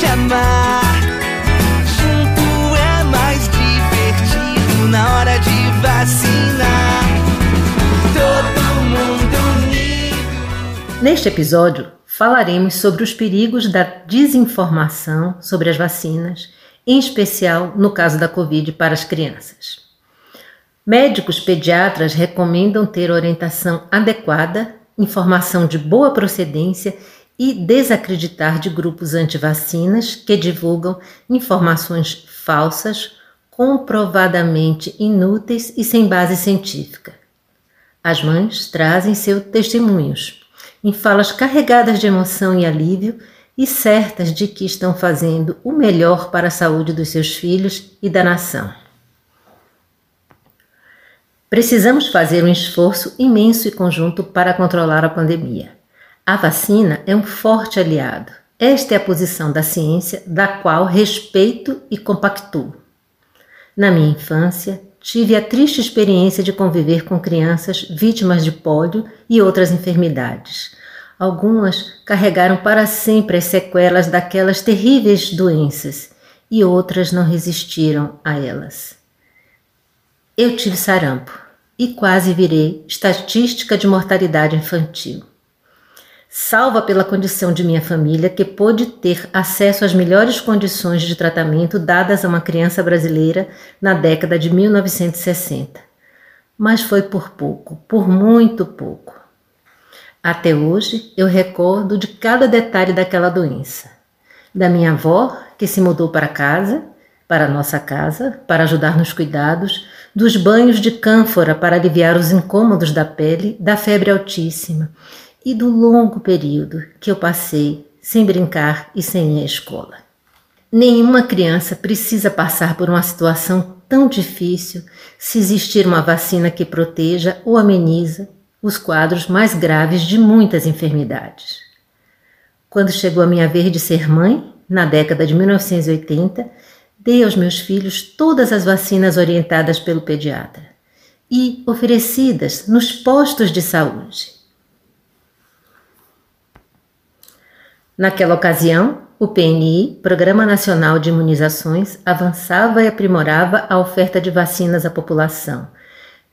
Chamar. Junto é mais divertido na hora de vacinar. Todo mundo unido. Neste episódio, falaremos sobre os perigos da desinformação sobre as vacinas, em especial no caso da Covid para as crianças. Médicos pediatras recomendam ter orientação adequada, informação de boa procedência e desacreditar de grupos antivacinas que divulgam informações falsas, comprovadamente inúteis e sem base científica. As mães trazem seus testemunhos, em falas carregadas de emoção e alívio e certas de que estão fazendo o melhor para a saúde dos seus filhos e da nação. Precisamos fazer um esforço imenso e conjunto para controlar a pandemia. A vacina é um forte aliado. Esta é a posição da ciência, da qual respeito e compactuo. Na minha infância, tive a triste experiência de conviver com crianças vítimas de pólio e outras enfermidades. Algumas carregaram para sempre as sequelas daquelas terríveis doenças e outras não resistiram a elas. Eu tive sarampo e quase virei estatística de mortalidade infantil. Salva pela condição de minha família que pôde ter acesso às melhores condições de tratamento dadas a uma criança brasileira na década de 1960. Mas foi por pouco, por muito pouco. Até hoje eu recordo de cada detalhe daquela doença. Da minha avó, que se mudou para casa, para nossa casa, para ajudar nos cuidados, dos banhos de cânfora para aliviar os incômodos da pele, da febre altíssima e do longo período que eu passei sem brincar e sem ir à escola. Nenhuma criança precisa passar por uma situação tão difícil se existir uma vacina que proteja ou ameniza os quadros mais graves de muitas enfermidades. Quando chegou a minha vez de ser mãe, na década de 1980, Dei aos meus filhos todas as vacinas orientadas pelo pediatra e oferecidas nos postos de saúde. Naquela ocasião, o PNI, Programa Nacional de Imunizações, avançava e aprimorava a oferta de vacinas à população.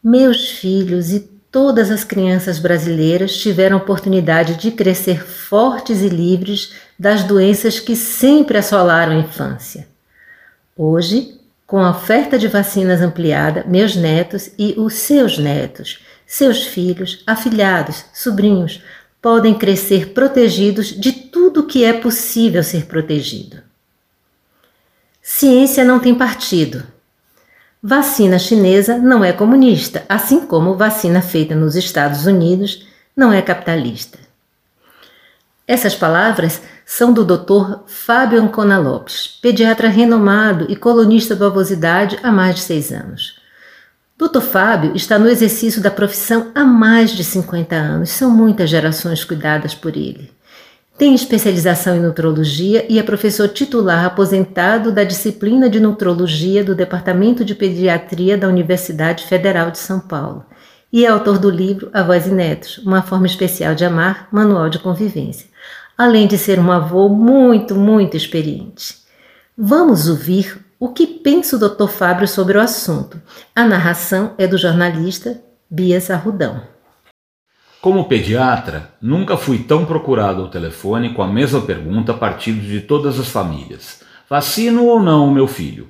Meus filhos e todas as crianças brasileiras tiveram oportunidade de crescer fortes e livres das doenças que sempre assolaram a infância. Hoje, com a oferta de vacinas ampliada, meus netos e os seus netos, seus filhos, afilhados, sobrinhos, podem crescer protegidos de tudo que é possível ser protegido. Ciência não tem partido. Vacina chinesa não é comunista, assim como vacina feita nos Estados Unidos não é capitalista. Essas palavras são do Dr. Fábio Ancona Lopes, pediatra renomado e colunista do Avosidade há mais de seis anos. Dr. Fábio está no exercício da profissão há mais de 50 anos, são muitas gerações cuidadas por ele. Tem especialização em nutrologia e é professor titular aposentado da disciplina de nutrologia do Departamento de Pediatria da Universidade Federal de São Paulo e é autor do livro Avós e Netos, Uma Forma Especial de Amar, Manual de Convivência, além de ser um avô muito, muito experiente. Vamos ouvir o que pensa o Dr. Fábio sobre o assunto. A narração é do jornalista Bias Arrudão. Como pediatra, nunca fui tão procurado ao telefone com a mesma pergunta partindo de todas as famílias: vacino ou não o meu filho?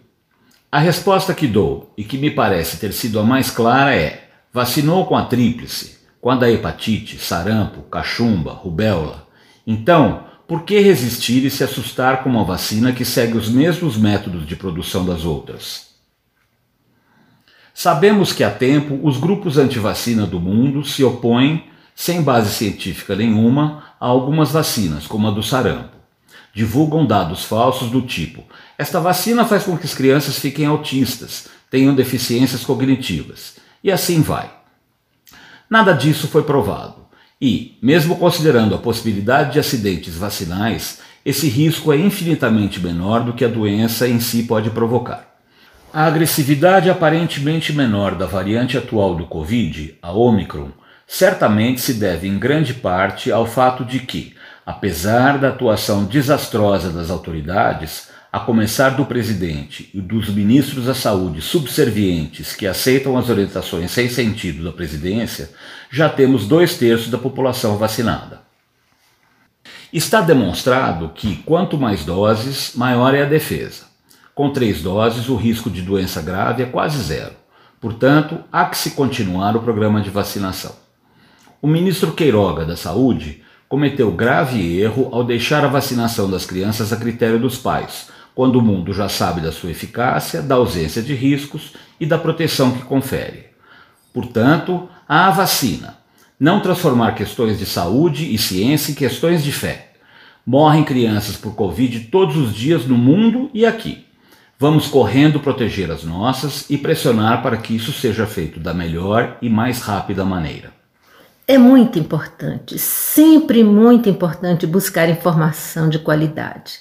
A resposta que dou, e que me parece ter sido a mais clara, é: vacinou com a tríplice, com a da hepatite, sarampo, cachumba, rubéola, então, por que resistir e se assustar com uma vacina que segue os mesmos métodos de produção das outras? Sabemos que há tempo os grupos anti-vacina do mundo se opõem, sem base científica nenhuma, a algumas vacinas, como a do sarampo. divulgam dados falsos do tipo: esta vacina faz com que as crianças fiquem autistas, tenham deficiências cognitivas, e assim vai. Nada disso foi provado. E, mesmo considerando a possibilidade de acidentes vacinais, esse risco é infinitamente menor do que a doença em si pode provocar. A agressividade aparentemente menor da variante atual do Covid, a Omicron, certamente se deve em grande parte ao fato de que, apesar da atuação desastrosa das autoridades, a começar do presidente e dos ministros da saúde subservientes que aceitam as orientações sem sentido da presidência, já temos dois terços da população vacinada. Está demonstrado que quanto mais doses, maior é a defesa. Com três doses, o risco de doença grave é quase zero. Portanto, há que se continuar o programa de vacinação. O ministro Queiroga da Saúde cometeu grave erro ao deixar a vacinação das crianças a critério dos pais, quando o mundo já sabe da sua eficácia, da ausência de riscos e da proteção que confere. Portanto, a vacina. Não transformar questões de saúde e ciência em questões de fé. Morrem crianças por Covid todos os dias no mundo e aqui. Vamos correndo proteger as nossas e pressionar para que isso seja feito da melhor e mais rápida maneira. É muito importante, sempre muito importante buscar informação de qualidade.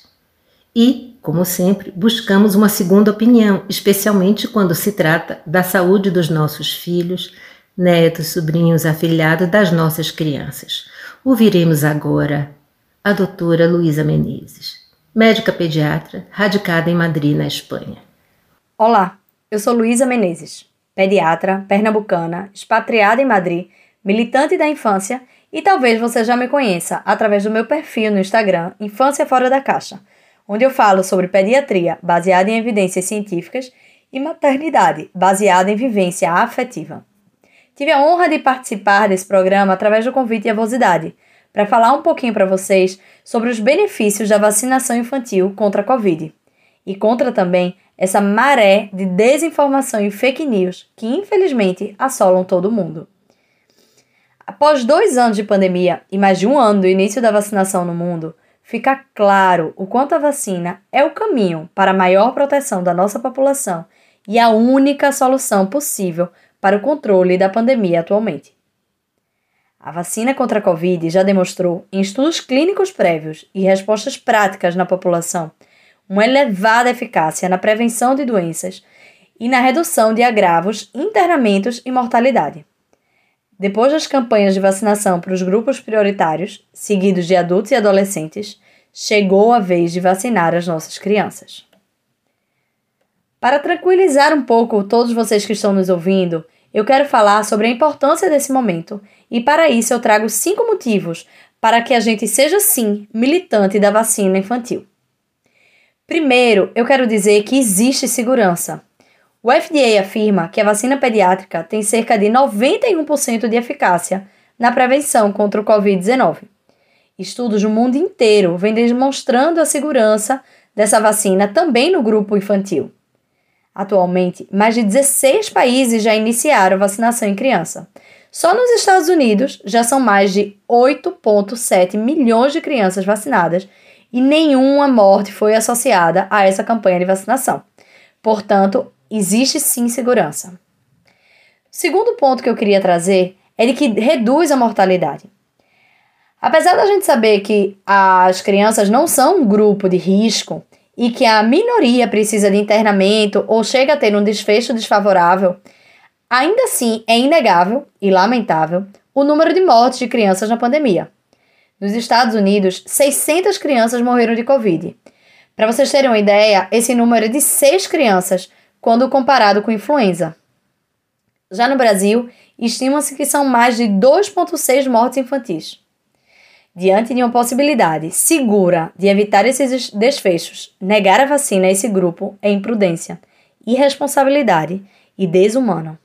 E como sempre, buscamos uma segunda opinião, especialmente quando se trata da saúde dos nossos filhos, netos, sobrinhos, afilhados das nossas crianças. Ouviremos agora a doutora Luísa Menezes, médica pediatra, radicada em Madrid, na Espanha. Olá, eu sou Luísa Menezes, pediatra, pernambucana, expatriada em Madrid, militante da infância e talvez você já me conheça através do meu perfil no Instagram Infância Fora da Caixa onde eu falo sobre pediatria baseada em evidências científicas e maternidade baseada em vivência afetiva. Tive a honra de participar desse programa através do convite e avosidade, para falar um pouquinho para vocês sobre os benefícios da vacinação infantil contra a Covid e contra também essa maré de desinformação e fake news que infelizmente assolam todo mundo. Após dois anos de pandemia e mais de um ano do início da vacinação no mundo, fica claro o quanto a vacina é o caminho para a maior proteção da nossa população e a única solução possível para o controle da pandemia atualmente. A vacina contra a Covid já demonstrou, em estudos clínicos prévios e respostas práticas na população, uma elevada eficácia na prevenção de doenças e na redução de agravos, internamentos e mortalidade. Depois das campanhas de vacinação para os grupos prioritários, seguidos de adultos e adolescentes, chegou a vez de vacinar as nossas crianças. Para tranquilizar um pouco todos vocês que estão nos ouvindo, eu quero falar sobre a importância desse momento e para isso eu trago cinco motivos para que a gente seja sim militante da vacina infantil. Primeiro, eu quero dizer que existe segurança. O FDA afirma que a vacina pediátrica tem cerca de 91% de eficácia na prevenção contra o Covid-19. Estudos no mundo inteiro vêm demonstrando a segurança dessa vacina também no grupo infantil. Atualmente, mais de 16 países já iniciaram vacinação em criança. Só nos Estados Unidos já são mais de 8,7 milhões de crianças vacinadas e nenhuma morte foi associada a essa campanha de vacinação. Portanto, existe sim segurança. Segundo ponto que eu queria trazer é de que reduz a mortalidade. Apesar da gente saber que as crianças não são um grupo de risco e que a minoria precisa de internamento ou chega a ter um desfecho desfavorável, ainda assim é inegável e lamentável o número de mortes de crianças na pandemia. Nos Estados Unidos, 600 crianças morreram de Covid. Para vocês terem uma ideia, esse número é de 6 crianças quando comparado com influenza. Já no Brasil, estima-se que são mais de 2,6 mortes infantis. Diante de uma possibilidade segura de evitar esses desfechos, negar a vacina a esse grupo é imprudência, irresponsabilidade e desumano.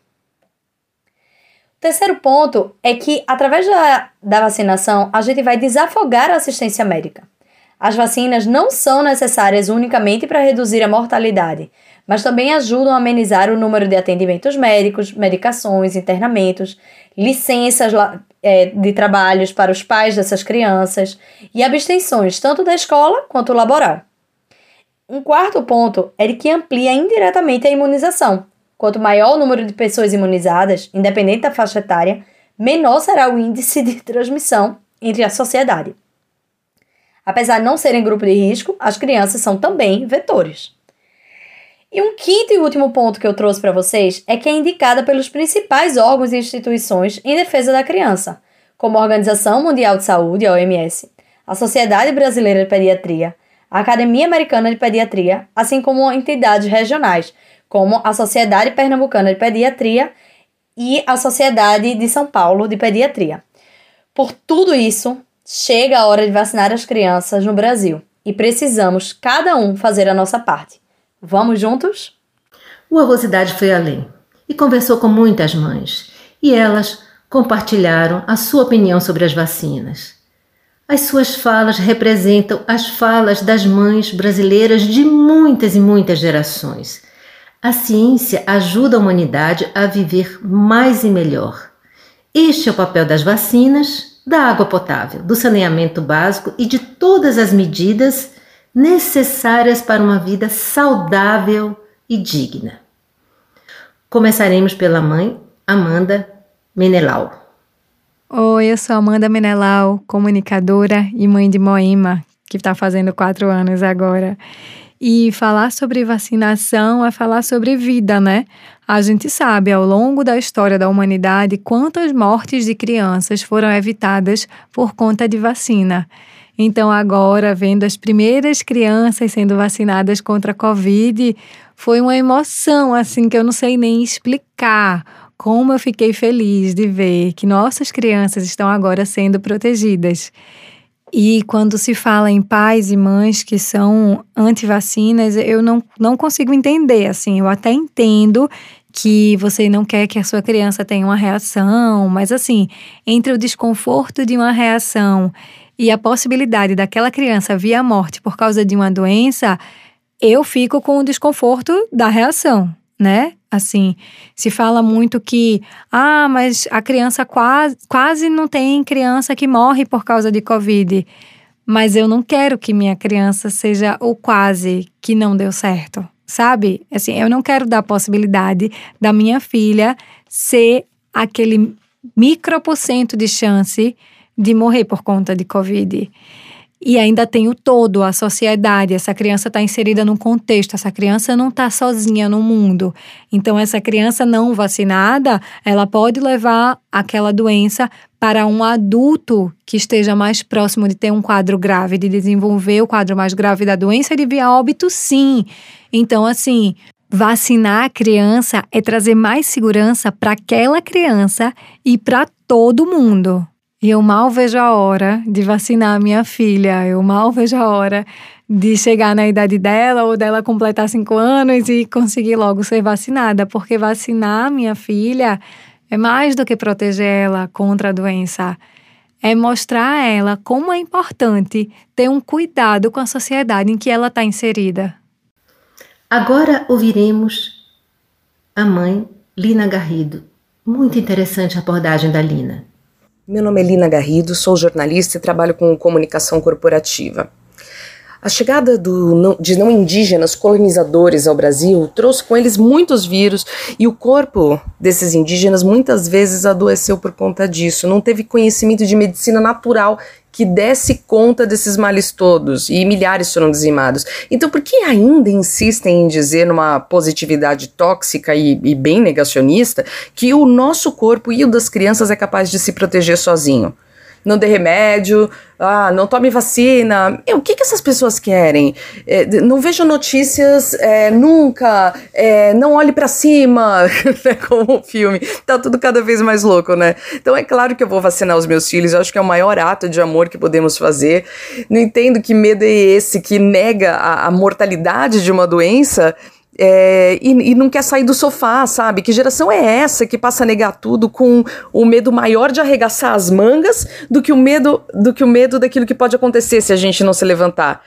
O terceiro ponto é que, através da, da vacinação, a gente vai desafogar a assistência médica. As vacinas não são necessárias unicamente para reduzir a mortalidade, mas também ajudam a amenizar o número de atendimentos médicos, medicações, internamentos, licenças é, de trabalhos para os pais dessas crianças e abstenções tanto da escola quanto laboral. Um quarto ponto é de que amplia indiretamente a imunização. Quanto maior o número de pessoas imunizadas, independente da faixa etária, menor será o índice de transmissão entre a sociedade. Apesar de não serem grupo de risco, as crianças são também vetores. E um quinto e último ponto que eu trouxe para vocês é que é indicada pelos principais órgãos e instituições em defesa da criança, como a Organização Mundial de Saúde, a OMS, a Sociedade Brasileira de Pediatria, a Academia Americana de Pediatria, assim como entidades regionais, como a Sociedade Pernambucana de Pediatria e a Sociedade de São Paulo de Pediatria. Por tudo isso, Chega a hora de vacinar as crianças no Brasil e precisamos, cada um, fazer a nossa parte. Vamos juntos? O Avosidade foi além e conversou com muitas mães e elas compartilharam a sua opinião sobre as vacinas. As suas falas representam as falas das mães brasileiras de muitas e muitas gerações. A ciência ajuda a humanidade a viver mais e melhor. Este é o papel das vacinas da água potável, do saneamento básico e de todas as medidas necessárias para uma vida saudável e digna. Começaremos pela mãe Amanda Menelau. Oi, eu sou Amanda Menelau, comunicadora e mãe de Moema, que está fazendo quatro anos agora. E falar sobre vacinação é falar sobre vida, né? A gente sabe ao longo da história da humanidade quantas mortes de crianças foram evitadas por conta de vacina. Então, agora, vendo as primeiras crianças sendo vacinadas contra a Covid, foi uma emoção assim que eu não sei nem explicar. Como eu fiquei feliz de ver que nossas crianças estão agora sendo protegidas. E quando se fala em pais e mães que são anti-vacinas, eu não, não consigo entender. Assim, eu até entendo que você não quer que a sua criança tenha uma reação, mas assim, entre o desconforto de uma reação e a possibilidade daquela criança vir à morte por causa de uma doença, eu fico com o desconforto da reação, né? Assim, se fala muito que, ah, mas a criança quase, quase não tem criança que morre por causa de Covid. Mas eu não quero que minha criança seja o quase que não deu certo, sabe? Assim, eu não quero dar a possibilidade da minha filha ser aquele micro por cento de chance de morrer por conta de Covid. E ainda tem o todo, a sociedade. Essa criança está inserida num contexto, essa criança não está sozinha no mundo. Então, essa criança não vacinada, ela pode levar aquela doença para um adulto que esteja mais próximo de ter um quadro grave, de desenvolver o quadro mais grave da doença e de vir a óbito, sim. Então, assim, vacinar a criança é trazer mais segurança para aquela criança e para todo mundo. E eu mal vejo a hora de vacinar a minha filha. Eu mal vejo a hora de chegar na idade dela ou dela completar cinco anos e conseguir logo ser vacinada. Porque vacinar minha filha é mais do que proteger ela contra a doença. É mostrar a ela como é importante ter um cuidado com a sociedade em que ela está inserida. Agora ouviremos a mãe Lina Garrido. Muito interessante a abordagem da Lina. Meu nome é Lina Garrido, sou jornalista e trabalho com comunicação corporativa. A chegada do, de não indígenas colonizadores ao Brasil trouxe com eles muitos vírus e o corpo desses indígenas muitas vezes adoeceu por conta disso. Não teve conhecimento de medicina natural que desse conta desses males todos e milhares foram dizimados. Então, por que ainda insistem em dizer numa positividade tóxica e, e bem negacionista que o nosso corpo e o das crianças é capaz de se proteger sozinho? Não dê remédio, ah, não tome vacina. o que, que essas pessoas querem? É, não vejo notícias é, nunca, é, não olhe para cima, né, como o filme. Tá tudo cada vez mais louco, né? Então é claro que eu vou vacinar os meus filhos, eu acho que é o maior ato de amor que podemos fazer. Não entendo que medo é esse que nega a, a mortalidade de uma doença é, e, e, não quer sair do sofá, sabe? Que geração é essa que passa a negar tudo com o medo maior de arregaçar as mangas do que o medo do que o medo daquilo que pode acontecer se a gente não se levantar.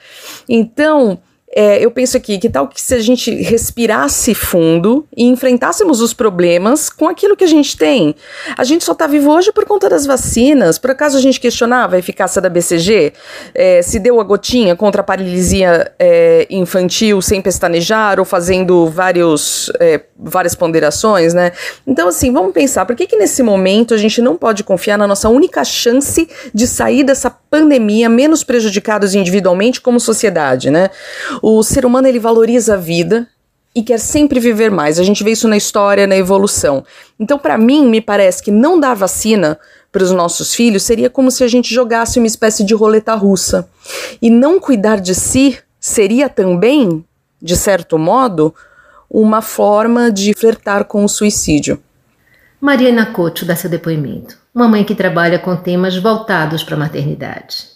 Então, é, eu penso aqui, que tal que se a gente respirasse fundo e enfrentássemos os problemas com aquilo que a gente tem? A gente só está vivo hoje por conta das vacinas. Por acaso a gente questionava a eficácia da BCG? É, se deu a gotinha contra a paralisia é, infantil sem pestanejar ou fazendo vários, é, várias ponderações, né? Então, assim, vamos pensar, por que, que nesse momento a gente não pode confiar na nossa única chance de sair dessa pandemia menos prejudicados individualmente como sociedade, né? O ser humano ele valoriza a vida e quer sempre viver mais. A gente vê isso na história, na evolução. Então, para mim, me parece que não dar vacina para os nossos filhos seria como se a gente jogasse uma espécie de roleta russa. E não cuidar de si seria também, de certo modo, uma forma de flertar com o suicídio. Mariana Couto dá seu depoimento. Uma mãe que trabalha com temas voltados para a maternidade.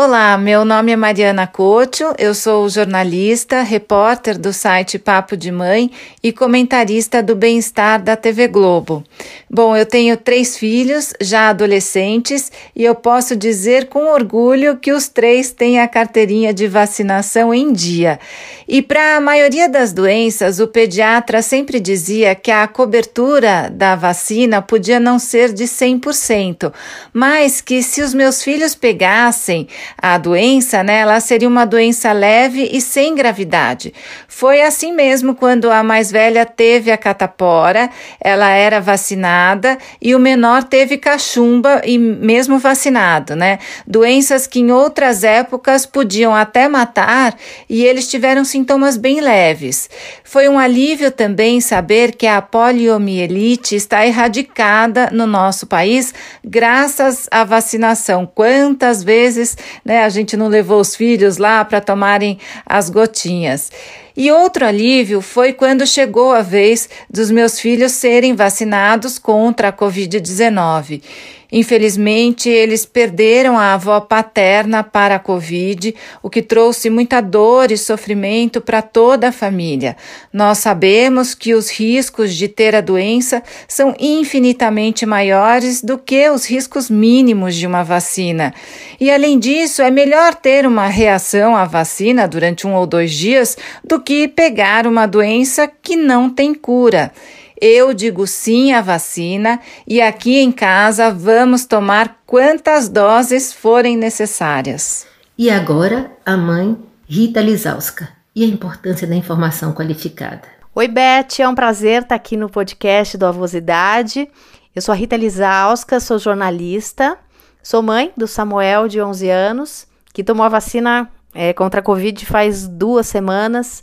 Olá, meu nome é Mariana Couto, eu sou jornalista, repórter do site Papo de Mãe e comentarista do bem-estar da TV Globo. Bom, eu tenho três filhos, já adolescentes, e eu posso dizer com orgulho que os três têm a carteirinha de vacinação em dia. E para a maioria das doenças, o pediatra sempre dizia que a cobertura da vacina podia não ser de 100%, mas que se os meus filhos pegassem, a doença, né, ela seria uma doença leve e sem gravidade. Foi assim mesmo quando a mais velha teve a catapora, ela era vacinada e o menor teve cachumba e mesmo vacinado, né? Doenças que em outras épocas podiam até matar e eles tiveram sintomas bem leves. Foi um alívio também saber que a poliomielite está erradicada no nosso país graças à vacinação. Quantas vezes né? A gente não levou os filhos lá para tomarem as gotinhas. E outro alívio foi quando chegou a vez dos meus filhos serem vacinados contra a Covid-19. Infelizmente, eles perderam a avó paterna para a Covid, o que trouxe muita dor e sofrimento para toda a família. Nós sabemos que os riscos de ter a doença são infinitamente maiores do que os riscos mínimos de uma vacina. E, além disso, é melhor ter uma reação à vacina durante um ou dois dias do que pegar uma doença que não tem cura. Eu digo sim à vacina e aqui em casa vamos tomar quantas doses forem necessárias. E agora a mãe Rita Lisauska e a importância da informação qualificada. Oi, Beth, é um prazer estar aqui no podcast do Avosidade. Eu sou a Rita Lisauska, sou jornalista, sou mãe do Samuel, de 11 anos, que tomou a vacina é, contra a Covid faz duas semanas,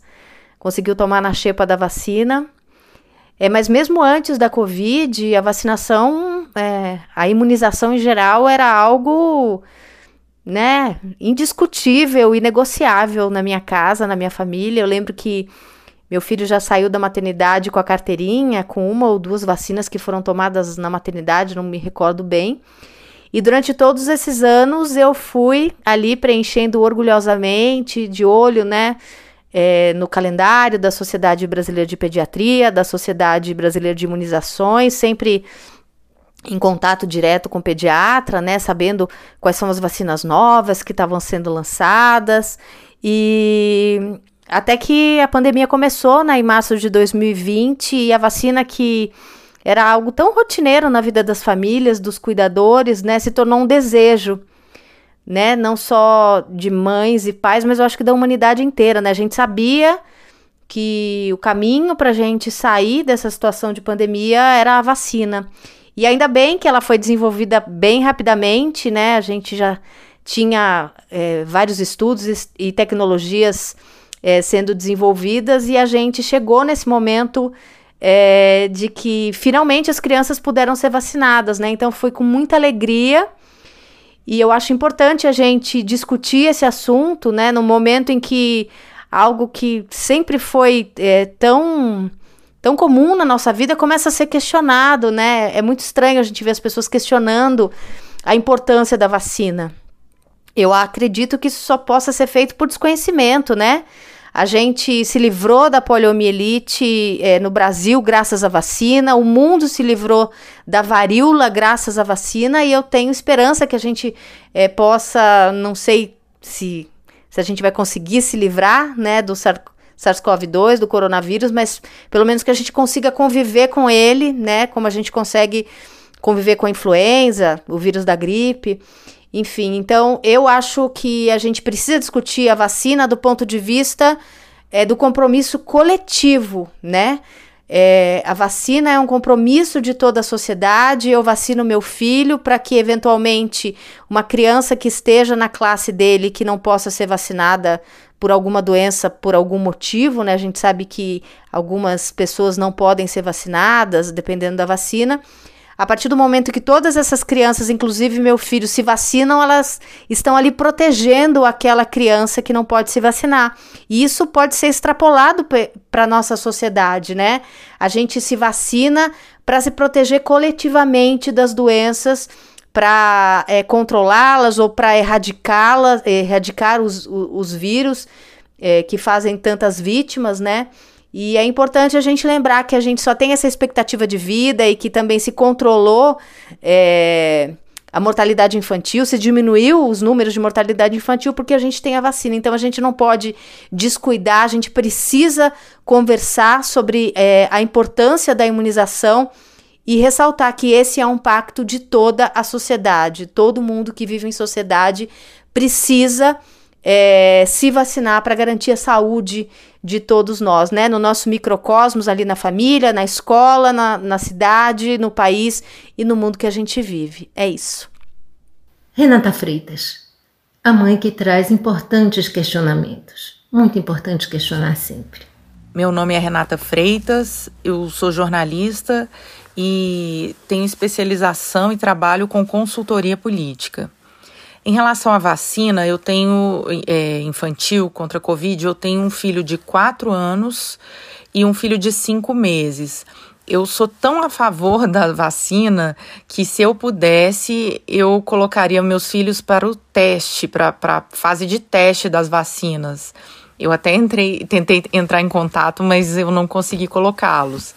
conseguiu tomar na xepa da vacina é, mas mesmo antes da Covid, a vacinação, é, a imunização em geral era algo né, indiscutível e negociável na minha casa, na minha família. Eu lembro que meu filho já saiu da maternidade com a carteirinha, com uma ou duas vacinas que foram tomadas na maternidade, não me recordo bem. E durante todos esses anos eu fui ali preenchendo orgulhosamente, de olho, né? É, no calendário da Sociedade Brasileira de Pediatria, da Sociedade Brasileira de Imunizações, sempre em contato direto com o pediatra, né, sabendo quais são as vacinas novas que estavam sendo lançadas. E até que a pandemia começou, né, em março de 2020, e a vacina que era algo tão rotineiro na vida das famílias, dos cuidadores, né, se tornou um desejo né? Não só de mães e pais, mas eu acho que da humanidade inteira, né? A gente sabia que o caminho para a gente sair dessa situação de pandemia era a vacina. E ainda bem que ela foi desenvolvida bem rapidamente, né? A gente já tinha é, vários estudos e tecnologias é, sendo desenvolvidas e a gente chegou nesse momento é, de que finalmente as crianças puderam ser vacinadas, né? Então foi com muita alegria e eu acho importante a gente discutir esse assunto, né, no momento em que algo que sempre foi é, tão tão comum na nossa vida começa a ser questionado, né? É muito estranho a gente ver as pessoas questionando a importância da vacina. Eu acredito que isso só possa ser feito por desconhecimento, né? A gente se livrou da poliomielite é, no Brasil graças à vacina, o mundo se livrou da varíola graças à vacina, e eu tenho esperança que a gente é, possa, não sei se, se a gente vai conseguir se livrar né, do SARS-CoV-2, do coronavírus, mas pelo menos que a gente consiga conviver com ele, né? Como a gente consegue conviver com a influenza, o vírus da gripe. Enfim, então eu acho que a gente precisa discutir a vacina do ponto de vista é, do compromisso coletivo, né? É, a vacina é um compromisso de toda a sociedade. Eu vacino meu filho para que, eventualmente, uma criança que esteja na classe dele que não possa ser vacinada por alguma doença, por algum motivo, né? A gente sabe que algumas pessoas não podem ser vacinadas, dependendo da vacina. A partir do momento que todas essas crianças, inclusive meu filho, se vacinam, elas estão ali protegendo aquela criança que não pode se vacinar. E isso pode ser extrapolado para a nossa sociedade, né? A gente se vacina para se proteger coletivamente das doenças, para é, controlá-las ou para erradicá-las, erradicar os, os, os vírus é, que fazem tantas vítimas, né? E é importante a gente lembrar que a gente só tem essa expectativa de vida e que também se controlou é, a mortalidade infantil, se diminuiu os números de mortalidade infantil porque a gente tem a vacina. Então a gente não pode descuidar, a gente precisa conversar sobre é, a importância da imunização e ressaltar que esse é um pacto de toda a sociedade. Todo mundo que vive em sociedade precisa é, se vacinar para garantir a saúde de todos nós, né? No nosso microcosmos, ali na família, na escola, na, na cidade, no país e no mundo que a gente vive. É isso. Renata Freitas, a mãe que traz importantes questionamentos. Muito importante questionar sempre. Meu nome é Renata Freitas, eu sou jornalista e tenho especialização e trabalho com consultoria política. Em relação à vacina, eu tenho é, infantil contra a Covid, eu tenho um filho de 4 anos e um filho de 5 meses. Eu sou tão a favor da vacina que, se eu pudesse, eu colocaria meus filhos para o teste, para a fase de teste das vacinas. Eu até entrei, tentei entrar em contato, mas eu não consegui colocá-los.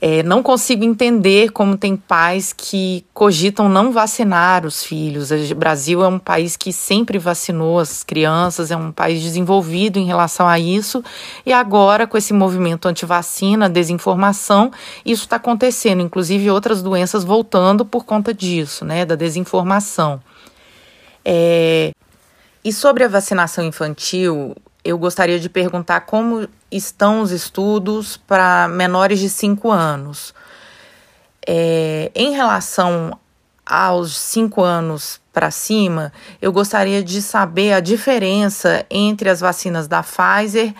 É, não consigo entender como tem pais que cogitam não vacinar os filhos. O Brasil é um país que sempre vacinou as crianças, é um país desenvolvido em relação a isso, e agora, com esse movimento anti-vacina, desinformação, isso está acontecendo, inclusive outras doenças voltando por conta disso, né, da desinformação. É, e sobre a vacinação infantil, eu gostaria de perguntar como estão os estudos para menores de 5 anos. É, em relação aos 5 anos para cima, eu gostaria de saber a diferença entre as vacinas da Pfizer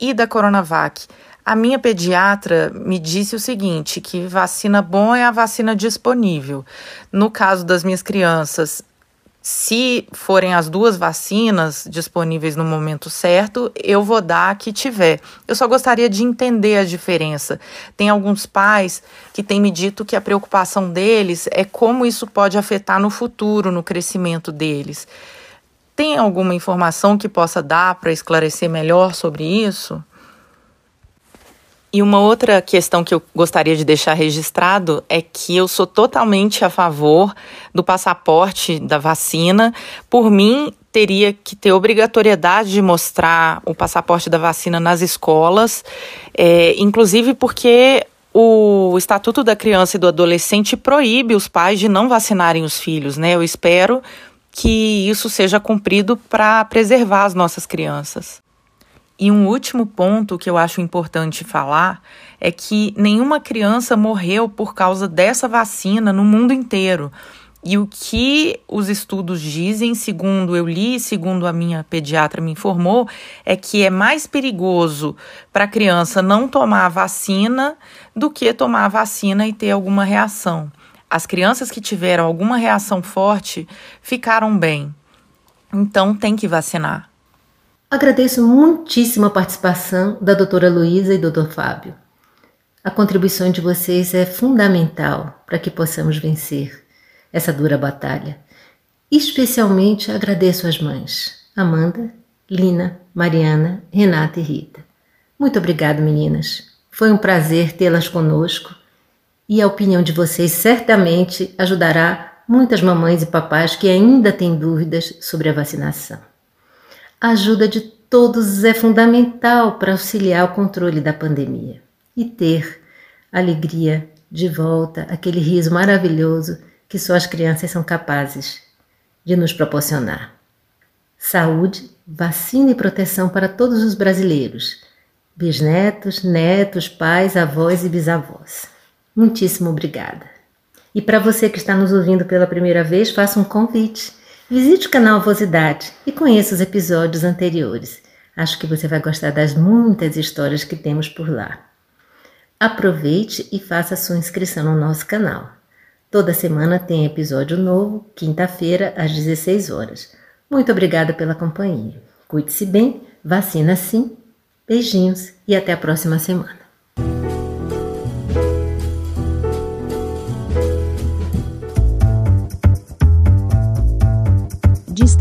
e da Coronavac. A minha pediatra me disse o seguinte: que vacina bom é a vacina disponível. No caso das minhas crianças, se forem as duas vacinas disponíveis no momento certo, eu vou dar a que tiver. Eu só gostaria de entender a diferença. Tem alguns pais que têm me dito que a preocupação deles é como isso pode afetar no futuro, no crescimento deles. Tem alguma informação que possa dar para esclarecer melhor sobre isso? E uma outra questão que eu gostaria de deixar registrado é que eu sou totalmente a favor do passaporte da vacina. Por mim, teria que ter obrigatoriedade de mostrar o passaporte da vacina nas escolas, é, inclusive porque o Estatuto da Criança e do Adolescente proíbe os pais de não vacinarem os filhos, né? Eu espero que isso seja cumprido para preservar as nossas crianças. E um último ponto que eu acho importante falar é que nenhuma criança morreu por causa dessa vacina no mundo inteiro. E o que os estudos dizem, segundo eu li, segundo a minha pediatra me informou, é que é mais perigoso para a criança não tomar a vacina do que tomar a vacina e ter alguma reação. As crianças que tiveram alguma reação forte ficaram bem. Então tem que vacinar. Agradeço muitíssimo a participação da doutora Luísa e do doutor Fábio. A contribuição de vocês é fundamental para que possamos vencer essa dura batalha. Especialmente agradeço às mães Amanda, Lina, Mariana, Renata e Rita. Muito obrigado, meninas. Foi um prazer tê-las conosco e a opinião de vocês certamente ajudará muitas mamães e papais que ainda têm dúvidas sobre a vacinação. A ajuda de todos é fundamental para auxiliar o controle da pandemia e ter alegria de volta, aquele riso maravilhoso que só as crianças são capazes de nos proporcionar. Saúde, vacina e proteção para todos os brasileiros, bisnetos, netos, pais, avós e bisavós. Muitíssimo obrigada. E para você que está nos ouvindo pela primeira vez, faça um convite. Visite o canal Vosidade e conheça os episódios anteriores. Acho que você vai gostar das muitas histórias que temos por lá. Aproveite e faça sua inscrição no nosso canal. Toda semana tem episódio novo, quinta-feira, às 16 horas. Muito obrigada pela companhia. Cuide-se bem, vacina sim. Beijinhos e até a próxima semana.